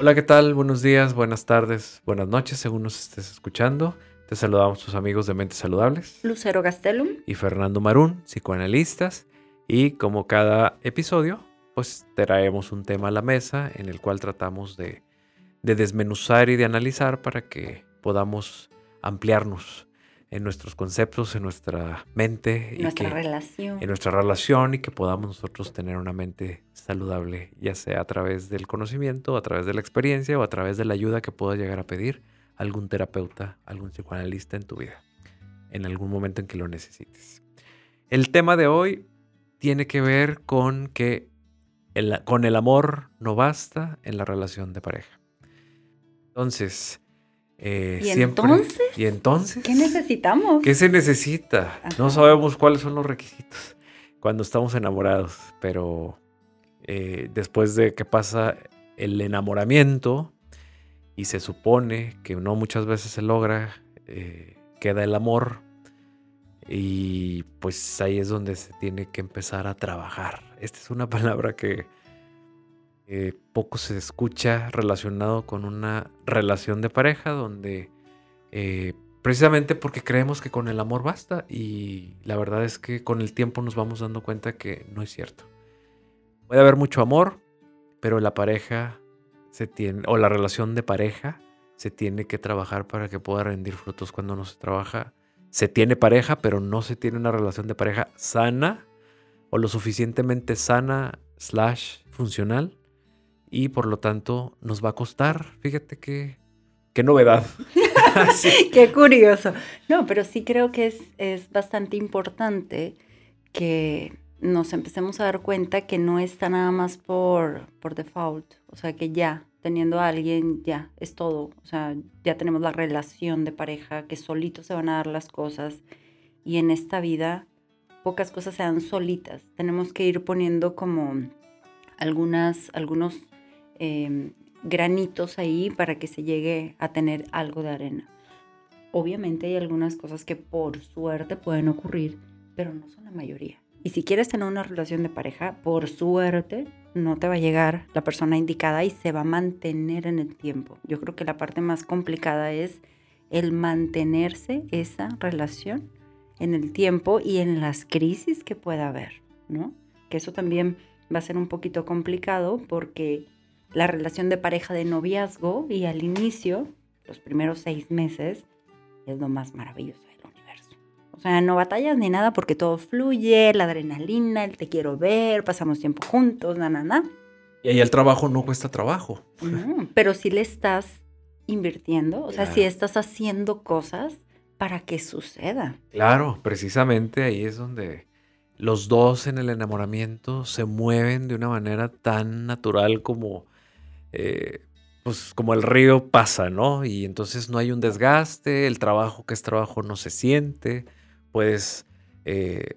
Hola, ¿qué tal? Buenos días, buenas tardes, buenas noches, según nos estés escuchando. Te saludamos tus amigos de Mentes Saludables. Lucero Gastelum. Y Fernando Marún, psicoanalistas. Y como cada episodio, pues traemos un tema a la mesa en el cual tratamos de, de desmenuzar y de analizar para que podamos ampliarnos en nuestros conceptos, en nuestra mente. En nuestra relación. En nuestra relación y que podamos nosotros tener una mente saludable, ya sea a través del conocimiento, a través de la experiencia o a través de la ayuda que pueda llegar a pedir algún terapeuta, algún psicoanalista en tu vida, en algún momento en que lo necesites. El tema de hoy tiene que ver con que el, con el amor no basta en la relación de pareja. Entonces, eh, ¿Y entonces? ¿Y entonces? ¿Qué necesitamos? ¿Qué se necesita? No sabemos cuáles son los requisitos cuando estamos enamorados, pero eh, después de que pasa el enamoramiento y se supone que no muchas veces se logra, eh, queda el amor y pues ahí es donde se tiene que empezar a trabajar. Esta es una palabra que poco se escucha relacionado con una relación de pareja donde eh, precisamente porque creemos que con el amor basta y la verdad es que con el tiempo nos vamos dando cuenta que no es cierto. Puede haber mucho amor, pero la pareja se tiene, o la relación de pareja se tiene que trabajar para que pueda rendir frutos cuando no se trabaja. Se tiene pareja, pero no se tiene una relación de pareja sana o lo suficientemente sana slash funcional y por lo tanto nos va a costar. Fíjate qué, qué novedad. Qué curioso. No, pero sí creo que es, es bastante importante que nos empecemos a dar cuenta que no está nada más por, por default. O sea, que ya teniendo a alguien, ya es todo. O sea, ya tenemos la relación de pareja, que solitos se van a dar las cosas. Y en esta vida, pocas cosas se dan solitas. Tenemos que ir poniendo como algunas, algunos Em, granitos ahí para que se llegue a tener algo de arena. Obviamente hay algunas cosas que por suerte pueden ocurrir, pero no son la mayoría. Y si quieres tener una relación de pareja, por suerte no te va a llegar la persona indicada y se va a mantener en el tiempo. Yo creo que la parte más complicada es el mantenerse esa relación en el tiempo y en las crisis que pueda haber, ¿no? Que eso también va a ser un poquito complicado porque la relación de pareja de noviazgo y al inicio, los primeros seis meses, es lo más maravilloso del universo. O sea, no batallas ni nada porque todo fluye, la adrenalina, el te quiero ver, pasamos tiempo juntos, na, na, na. Y ahí el trabajo no cuesta trabajo. pero si le estás invirtiendo, o sea, si estás haciendo cosas para que suceda. Claro, precisamente ahí es donde los dos en el enamoramiento se mueven de una manera tan natural como eh, pues como el río pasa, ¿no? Y entonces no hay un desgaste, el trabajo que es trabajo no se siente, puedes eh,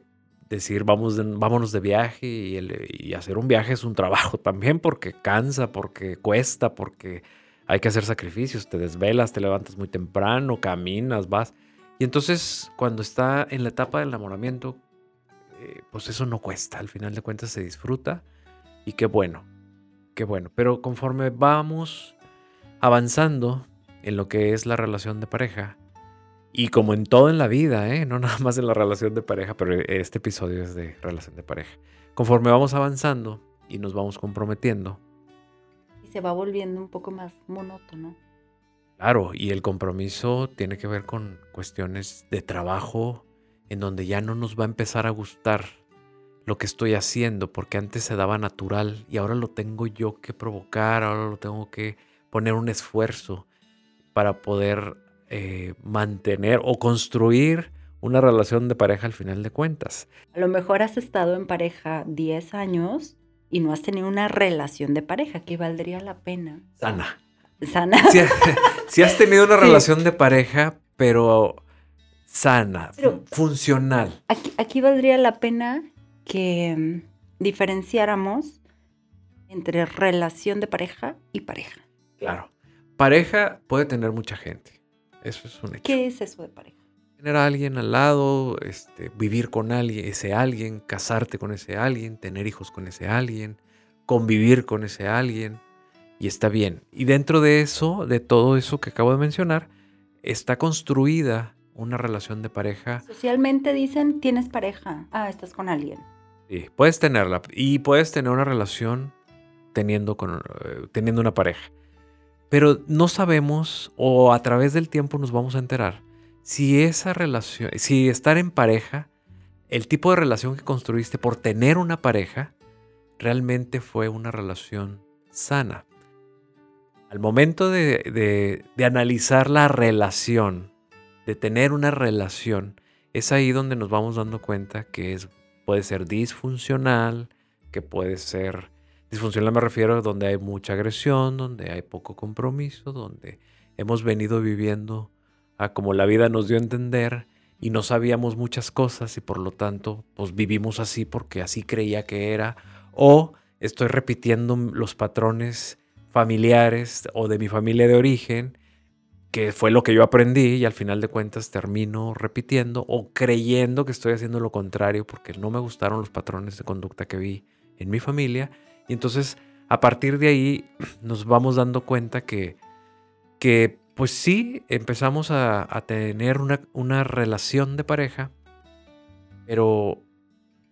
decir vamos vámonos de viaje y, y, hacer un viaje es un trabajo también porque cansa, porque cuesta, porque hay que hacer sacrificios, te desvelas, te levantas muy temprano, caminas, vas. Y entonces cuando está en la etapa del enamoramiento, eh, pues eso no cuesta, al final de cuentas se disfruta y qué bueno, qué bueno. Pero conforme vamos avanzando en lo que es la relación de pareja, y como en todo en la vida, ¿eh? no nada más en la relación de pareja, pero este episodio es de relación de pareja. Conforme vamos avanzando y nos vamos comprometiendo. Y se va volviendo un poco más monótono. Claro, y el compromiso tiene que ver con cuestiones de trabajo en donde ya no nos va a empezar a gustar lo que estoy haciendo, porque antes se daba natural y ahora lo tengo yo que provocar, ahora lo tengo que poner un esfuerzo para poder eh, mantener o construir una relación de pareja al final de cuentas. A lo mejor has estado en pareja 10 años y no has tenido una relación de pareja que valdría la pena. Sana. Sana. Si, has tenido una relación de pareja, pero sana, funcional. Aquí, aquí valdría la pena que mm, diferenciáramos entre relación de pareja y pareja. Claro. Pareja puede tener mucha gente. Eso es un hecho. ¿Qué es eso de pareja? Tener a alguien al lado, este, vivir con alguien, ese alguien, casarte con ese alguien, tener hijos con ese alguien, convivir con ese alguien. y está bien. Y dentro de eso, de todo eso que acabo de mencionar, está construida una relación de pareja. Socialmente dicen, tienes pareja, ah, estás con alguien. Sí, puedes tenerla y puedes tener una relación teniendo, con, eh, teniendo una pareja. Pero no sabemos o a través del tiempo nos vamos a enterar si esa relación, si estar en pareja, el tipo de relación que construiste por tener una pareja, realmente fue una relación sana. Al momento de, de analizar la relación, de tener una relación, es ahí donde nos vamos dando cuenta que es, puede ser disfuncional, que puede ser... Disfuncional me refiero a donde hay mucha agresión, donde hay poco compromiso, donde hemos venido viviendo a como la vida nos dio a entender y no sabíamos muchas cosas y por lo tanto pues vivimos así porque así creía que era. O estoy repitiendo los patrones familiares o de mi familia de origen que fue lo que yo aprendí y al final de cuentas termino repitiendo o creyendo que estoy haciendo lo contrario porque no me gustaron los patrones de conducta que vi en mi familia. Y entonces a partir de ahí nos vamos dando cuenta que, que pues sí, empezamos a, tener una, una, relación de pareja, pero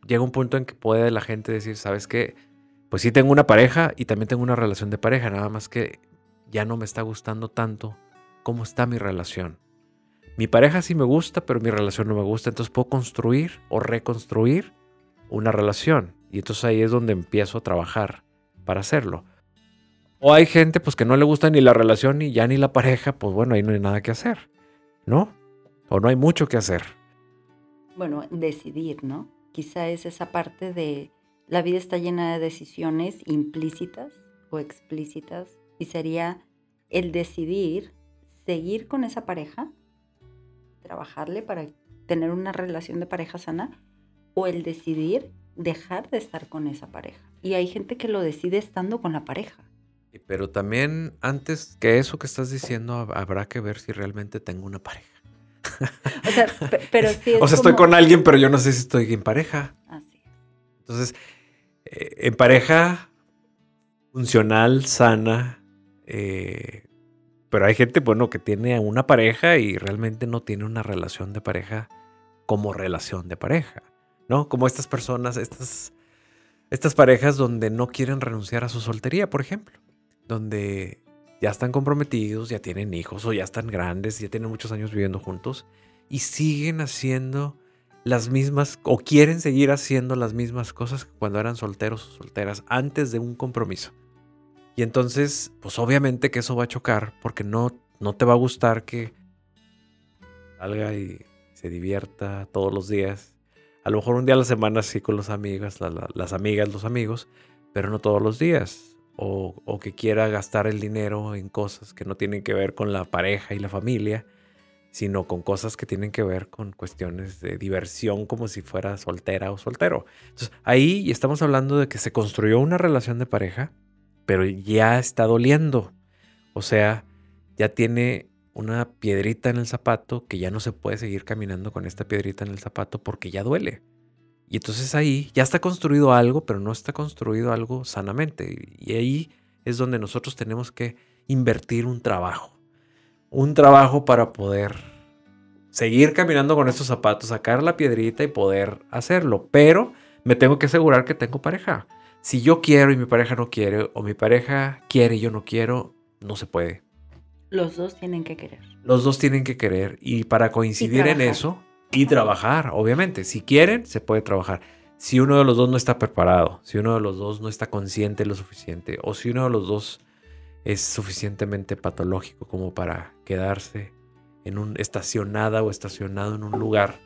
llega un punto en que puede la gente decir, ¿sabes qué? Pues sí tengo una pareja y también tengo una relación de pareja, nada más que ya no me está gustando tanto cómo está mi relación. Mi pareja sí me gusta, pero mi relación no me gusta, entonces puedo construir o reconstruir una relación. Y entonces ahí es donde empiezo a trabajar para hacerlo. O hay gente pues que no le gusta ni la relación ni ya ni la pareja, pues bueno, ahí no hay nada que hacer, ¿no? O no hay mucho que hacer. Bueno, decidir, ¿no? Quizá es esa parte de la vida está llena de decisiones implícitas o explícitas y sería el decidir seguir con esa pareja, trabajarle para tener una relación de pareja sana, o el decidir dejar de estar con esa pareja. Y hay gente que lo decide estando con la pareja. Pero también antes que eso que estás diciendo, habrá que ver si realmente tengo una pareja. O sea, pero sí O sea, estoy con alguien, pero yo no sé si estoy en pareja. Así Entonces, eh, en pareja funcional, sana, eh, pero hay gente, bueno, que tiene una pareja y realmente no tiene una relación de pareja como relación de pareja, ¿no? Como estas personas, estas, estas parejas donde no quieren renunciar a su soltería, por ejemplo, donde ya están comprometidos, ya tienen hijos o ya están grandes, ya tienen muchos años viviendo juntos y siguen haciendo las mismas o quieren seguir haciendo las mismas cosas que cuando eran solteros o solteras antes de un compromiso. Y entonces, pues obviamente que eso va a chocar porque no, no te va a gustar que salga y se divierta todos los días. A lo mejor un día a la semana sí con los amigas, las amigas, los amigos, pero no todos los días. O, o, que quiera gastar el dinero en cosas que no tienen que ver con la pareja y la familia, sino con cosas que tienen que ver con cuestiones de diversión como si fuera soltera o soltero. Entonces ahí estamos hablando de que se construyó una relación de pareja pero ya está doliendo. O sea, ya tiene una piedrita en el zapato que ya no se puede seguir caminando con esta piedrita en el zapato porque ya duele. Y entonces ahí ya está construido algo, pero no está construido algo sanamente. Y ahí es donde nosotros tenemos que invertir un trabajo. Un trabajo para poder seguir caminando con estos zapatos, sacar la piedrita y poder hacerlo. Pero me tengo que asegurar que tengo pareja. Si yo quiero y mi pareja no quiere, o mi pareja quiere y yo no quiero, no se puede. Los dos tienen que querer. Los dos tienen que querer. Y para coincidir en eso y trabajar, obviamente. Si quieren, se puede trabajar. Si uno de los dos no está preparado, si uno de los dos no está consciente lo suficiente, o si uno de los dos es suficientemente patológico como para quedarse en un estacionada o estacionado en un lugar,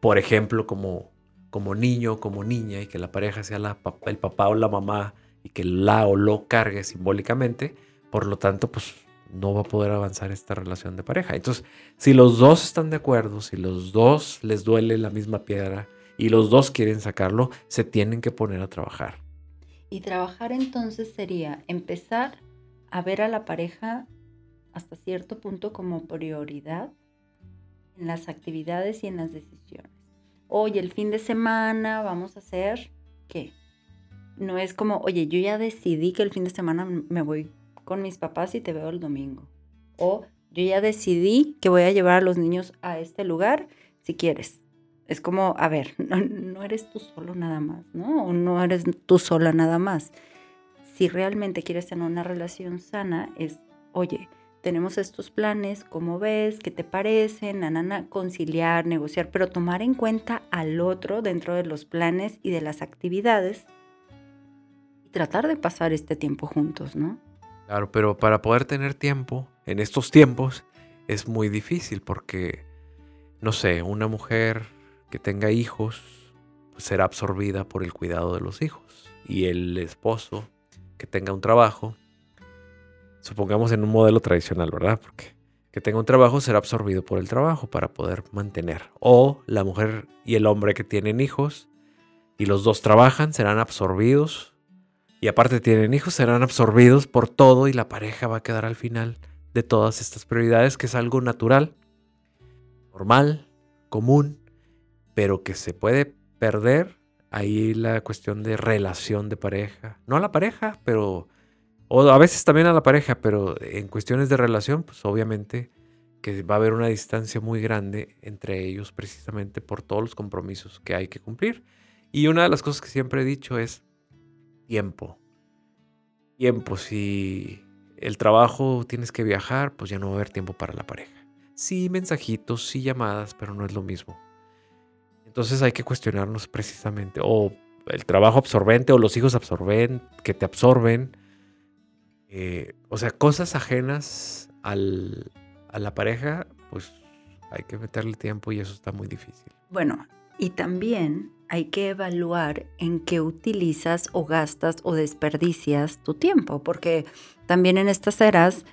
por ejemplo, como como niño, como niña, y que la pareja sea la, el papá o la mamá y que la o lo cargue simbólicamente, por lo tanto, pues no va a poder avanzar esta relación de pareja. Entonces, si los dos están de acuerdo, si los dos les duele la misma piedra y los dos quieren sacarlo, se tienen que poner a trabajar. Y trabajar entonces sería empezar a ver a la pareja hasta cierto punto como prioridad en las actividades y en las decisiones hoy el fin de semana vamos a hacer, ¿qué? no es como, oye, yo ya decidí que el fin de semana me voy con mis papás y te veo el domingo. O yo ya decidí que voy a llevar a los niños a este lugar si quieres. Es como, a ver, no, eres tú solo nada más, ¿no? O no eres tú sola nada más. Si realmente quieres tener una relación sana, es, oye, tenemos estos planes, ¿cómo ves? ¿Qué te parecen? Nanana, conciliar, negociar, pero tomar en cuenta al otro dentro de los planes y de las actividades y tratar de pasar este tiempo juntos, ¿no? Claro, pero para poder tener tiempo en estos tiempos es muy difícil porque, no sé, una mujer que tenga hijos será absorbida por el cuidado de los hijos y el esposo que tenga un trabajo supongamos en un modelo tradicional, ¿verdad? Porque que tenga un trabajo será absorbido por el trabajo para poder mantener. O la mujer y el hombre que tienen hijos y los dos trabajan serán absorbidos y aparte tienen hijos serán absorbidos por todo y la pareja va a quedar al final de todas estas prioridades que es algo natural, normal, común, pero que se puede perder ahí la cuestión de relación de pareja. No a la pareja, pero o a veces también a la pareja, pero en cuestiones de relación, pues obviamente que va a haber una distancia muy grande entre ellos precisamente por todos los compromisos que hay que cumplir. Y una de las cosas que siempre he dicho es tiempo. Tiempo, si el trabajo tienes que viajar, pues ya no va a haber tiempo para la pareja. Sí, mensajitos, sí llamadas, pero no es lo mismo. Entonces hay que cuestionarnos precisamente, o el trabajo absorbente o los hijos absorben, que te absorben, eh, o sea, cosas ajenas al, a la pareja, pues hay que meterle tiempo y eso está muy difícil. Bueno, y también hay que evaluar en qué utilizas o gastas o desperdicias tu tiempo, porque también en estas eras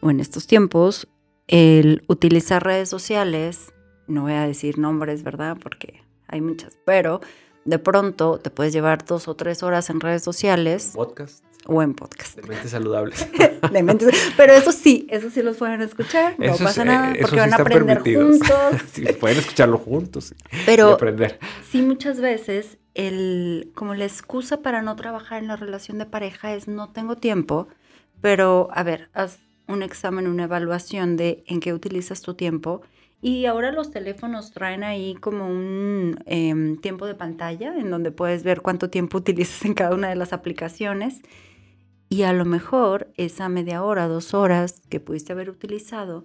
o en estos tiempos, el utilizar redes sociales, no voy a decir nombres, ¿verdad? Porque hay muchas, pero de pronto te puedes llevar dos o tres horas en redes sociales. Podcast o en podcast. De mentes saludables. pero eso sí, eso sí los pueden escuchar, no pasa nada, eh, porque van a aprender juntos. sí, pueden escucharlo juntos pero, aprender. Sí, muchas veces el, como la excusa para no trabajar en la relación de pareja es no tengo tiempo, pero a ver, haz un examen, una evaluación de en qué utilizas tu tiempo. Y ahora los teléfonos traen ahí como un em, tiempo de pantalla en donde puedes ver cuánto tiempo utilizas en cada una de las aplicaciones y a lo mejor esa media hora, dos horas que pudiste haber utilizado,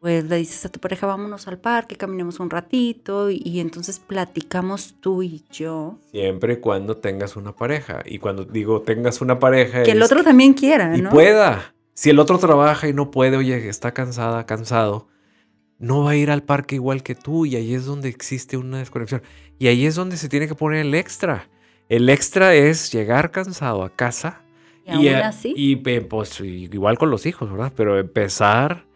pues le dices a tu pareja, vámonos al parque, caminemos un ratito y, entonces platicamos tú y yo. Siempre y cuando tengas una pareja. Y cuando digo tengas una pareja... Que el otro también quiera, y pueda. Si el otro trabaja y no puede, oye, está cansada, cansado, no va a ir al parque igual que tú y ahí es donde existe una desconexión. Y ahí es donde se tiene que poner el extra. El extra es llegar cansado a casa y, así. Y pues igual con los hijos, ¿verdad? Pero empezar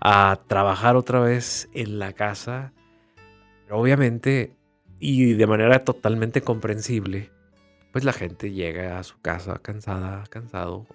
a trabajar otra vez en la casa, obviamente, y de manera totalmente comprensible, pues la gente llega a su casa cansada, cansado.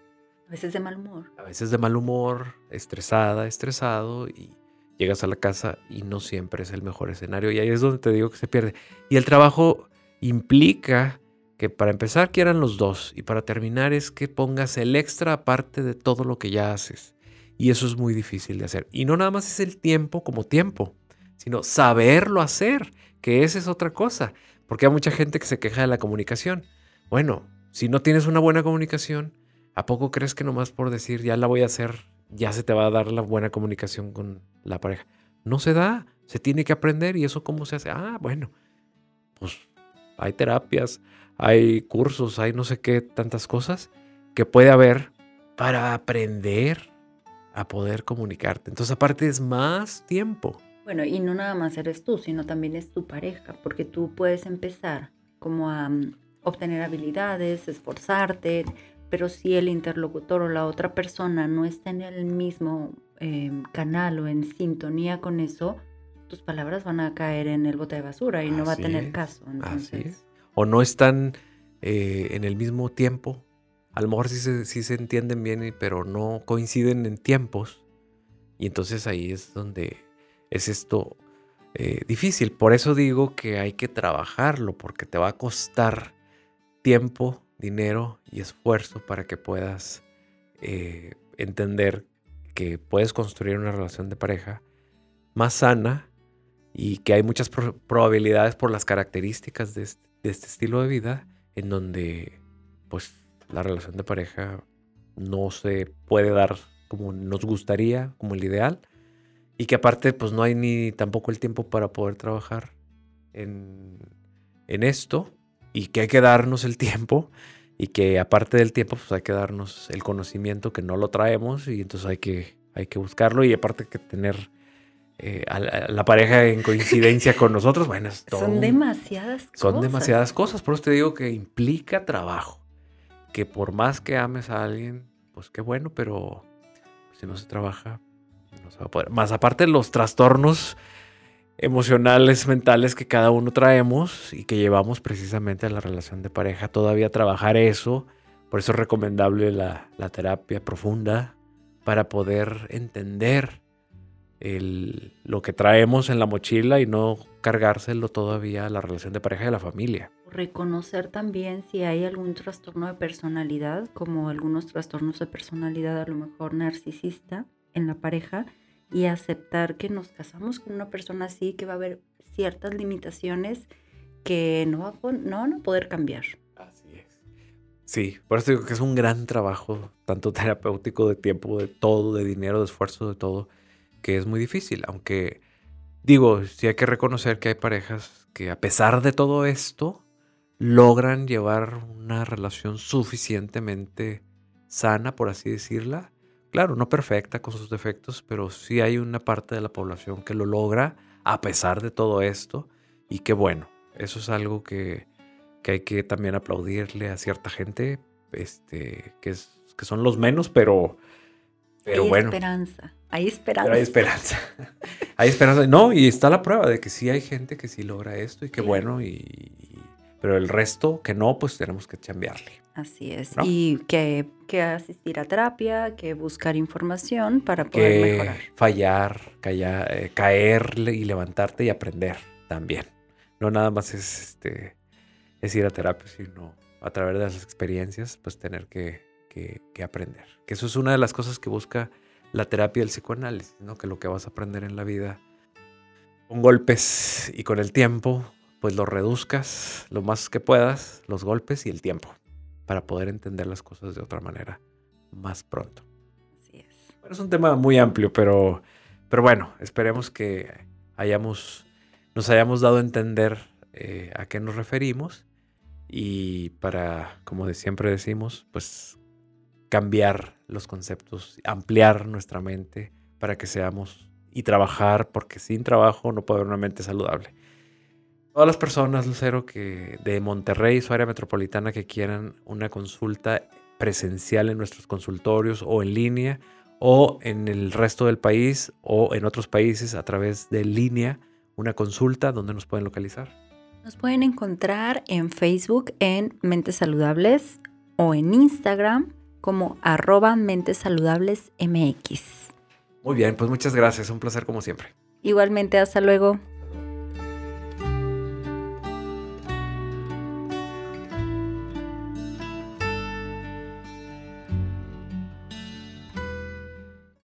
A veces de mal humor. A veces de mal humor, estresada, estresado, y llegas a la casa y no siempre es el mejor escenario. Y ahí es donde te digo que se pierde. Y el trabajo implica que para empezar quieran los dos y para terminar es que pongas el extra aparte de todo lo que ya haces. Y eso es muy difícil de hacer. Y no nada más es el tiempo como tiempo, sino saberlo hacer, que esa es otra cosa. Porque hay mucha gente que se queja de la comunicación. Bueno, si no tienes una buena comunicación, ¿a poco crees que nomás por decir ya la voy a hacer, ya se te va a dar la buena comunicación con la pareja? No se da, se tiene que aprender y eso cómo se hace. Ah, bueno, pues hay terapias, hay cursos, hay no sé qué, tantas cosas que puede haber para aprender a poder comunicarte. Entonces aparte es más tiempo. Bueno, y no nada más eres tú, sino también es tu pareja, porque tú puedes empezar como a mm, obtener habilidades, esforzarte, pero si el interlocutor o la otra persona no está en el mismo em, canal o en sintonía con eso, tus palabras van a caer en el bote de basura y no va a tener caso. Entonces, o no están eh, en el mismo tiempo. A lo mejor sí se, se entienden bien, pero no coinciden en tiempos. Y entonces ahí es donde es esto eh, difícil. Por eso digo que hay que trabajarlo, porque te va a costar tiempo dinero y esfuerzo para que puedas eh, entender que puedes construir una relación de pareja más sana y que hay muchas probabilidades por las características de este, de este, estilo de vida en donde pues la relación de pareja no se puede dar como nos gustaría, como el ideal, y que aparte pues no hay ni tampoco el tiempo para poder trabajar en, en esto y que hay que darnos el tiempo y que aparte del tiempo pues hay que darnos el conocimiento que no lo traemos y entonces hay que, hay que buscarlo y aparte que tener eh, a, la, pareja en coincidencia con nosotros, bueno, es todo, Son demasiadas cosas. Son demasiadas cosas, por eso te digo que implica trabajo, que por más que ames a alguien, pues qué bueno, pero si no se trabaja, no se va a poder. Más aparte los trastornos emocionales, mentales que cada uno traemos y que llevamos precisamente a la relación de pareja. Todavía trabajar eso, por eso es recomendable la, terapia profunda para poder entender lo que traemos en la mochila y no cargárselo todavía a la relación de pareja y a la familia. Reconocer también si hay algún trastorno de personalidad, como algunos trastornos de personalidad a lo mejor narcisista en la pareja, y aceptar que nos casamos con una persona así, que va a haber ciertas limitaciones que no, va a, no van a poder cambiar. Así es. Sí, por eso digo que es un gran trabajo, tanto terapéutico, de tiempo, de todo, de dinero, de esfuerzo, de todo, que es muy difícil, aunque digo, sí hay que reconocer que hay parejas que a pesar de todo esto, logran llevar una relación suficientemente sana, por así decirla, Claro, no perfecta con sus defectos, pero sí hay una parte de la población que lo logra a pesar de todo esto. Y qué bueno, eso es algo que, hay que también aplaudirle a cierta gente, este, que, es, que son los menos, pero, pero hay bueno. Esperanza, hay esperanza. hay esperanza. hay esperanza. No, y está la prueba de que sí hay gente que sí logra esto y qué bueno. Y, pero el resto que no, pues tenemos que chambearle. Así es. Y que, que, asistir a terapia, que buscar información para poder que mejorar. Fallar, eh, caer y levantarte y aprender también. No nada más es, este, es ir a terapia, sino a través de las experiencias, pues tener que, que, aprender. Que eso es una de las cosas que busca la terapia del psicoanálisis, ¿no? Que lo que vas a aprender en la vida con golpes y con el tiempo, pues lo reduzcas lo más que puedas, los golpes y el tiempo para poder entender las cosas de otra manera más pronto. Así es. es un tema muy amplio, pero, pero bueno, esperemos que hayamos, nos hayamos dado a entender eh, a qué nos referimos y para, como de siempre decimos, pues cambiar los conceptos, ampliar nuestra mente para que seamos y trabajar, porque sin trabajo no puede haber una mente saludable. Todas las personas, Lucero, que de Monterrey, su área metropolitana, que quieran una consulta presencial en nuestros consultorios o en línea, o en el resto del país o en otros países a través de línea, una consulta, ¿dónde nos pueden localizar? Nos pueden encontrar en Facebook en Mentes Saludables o en Instagram como arroba Mentes Saludables MX. Muy bien, pues muchas gracias, un placer como siempre. Igualmente, hasta luego.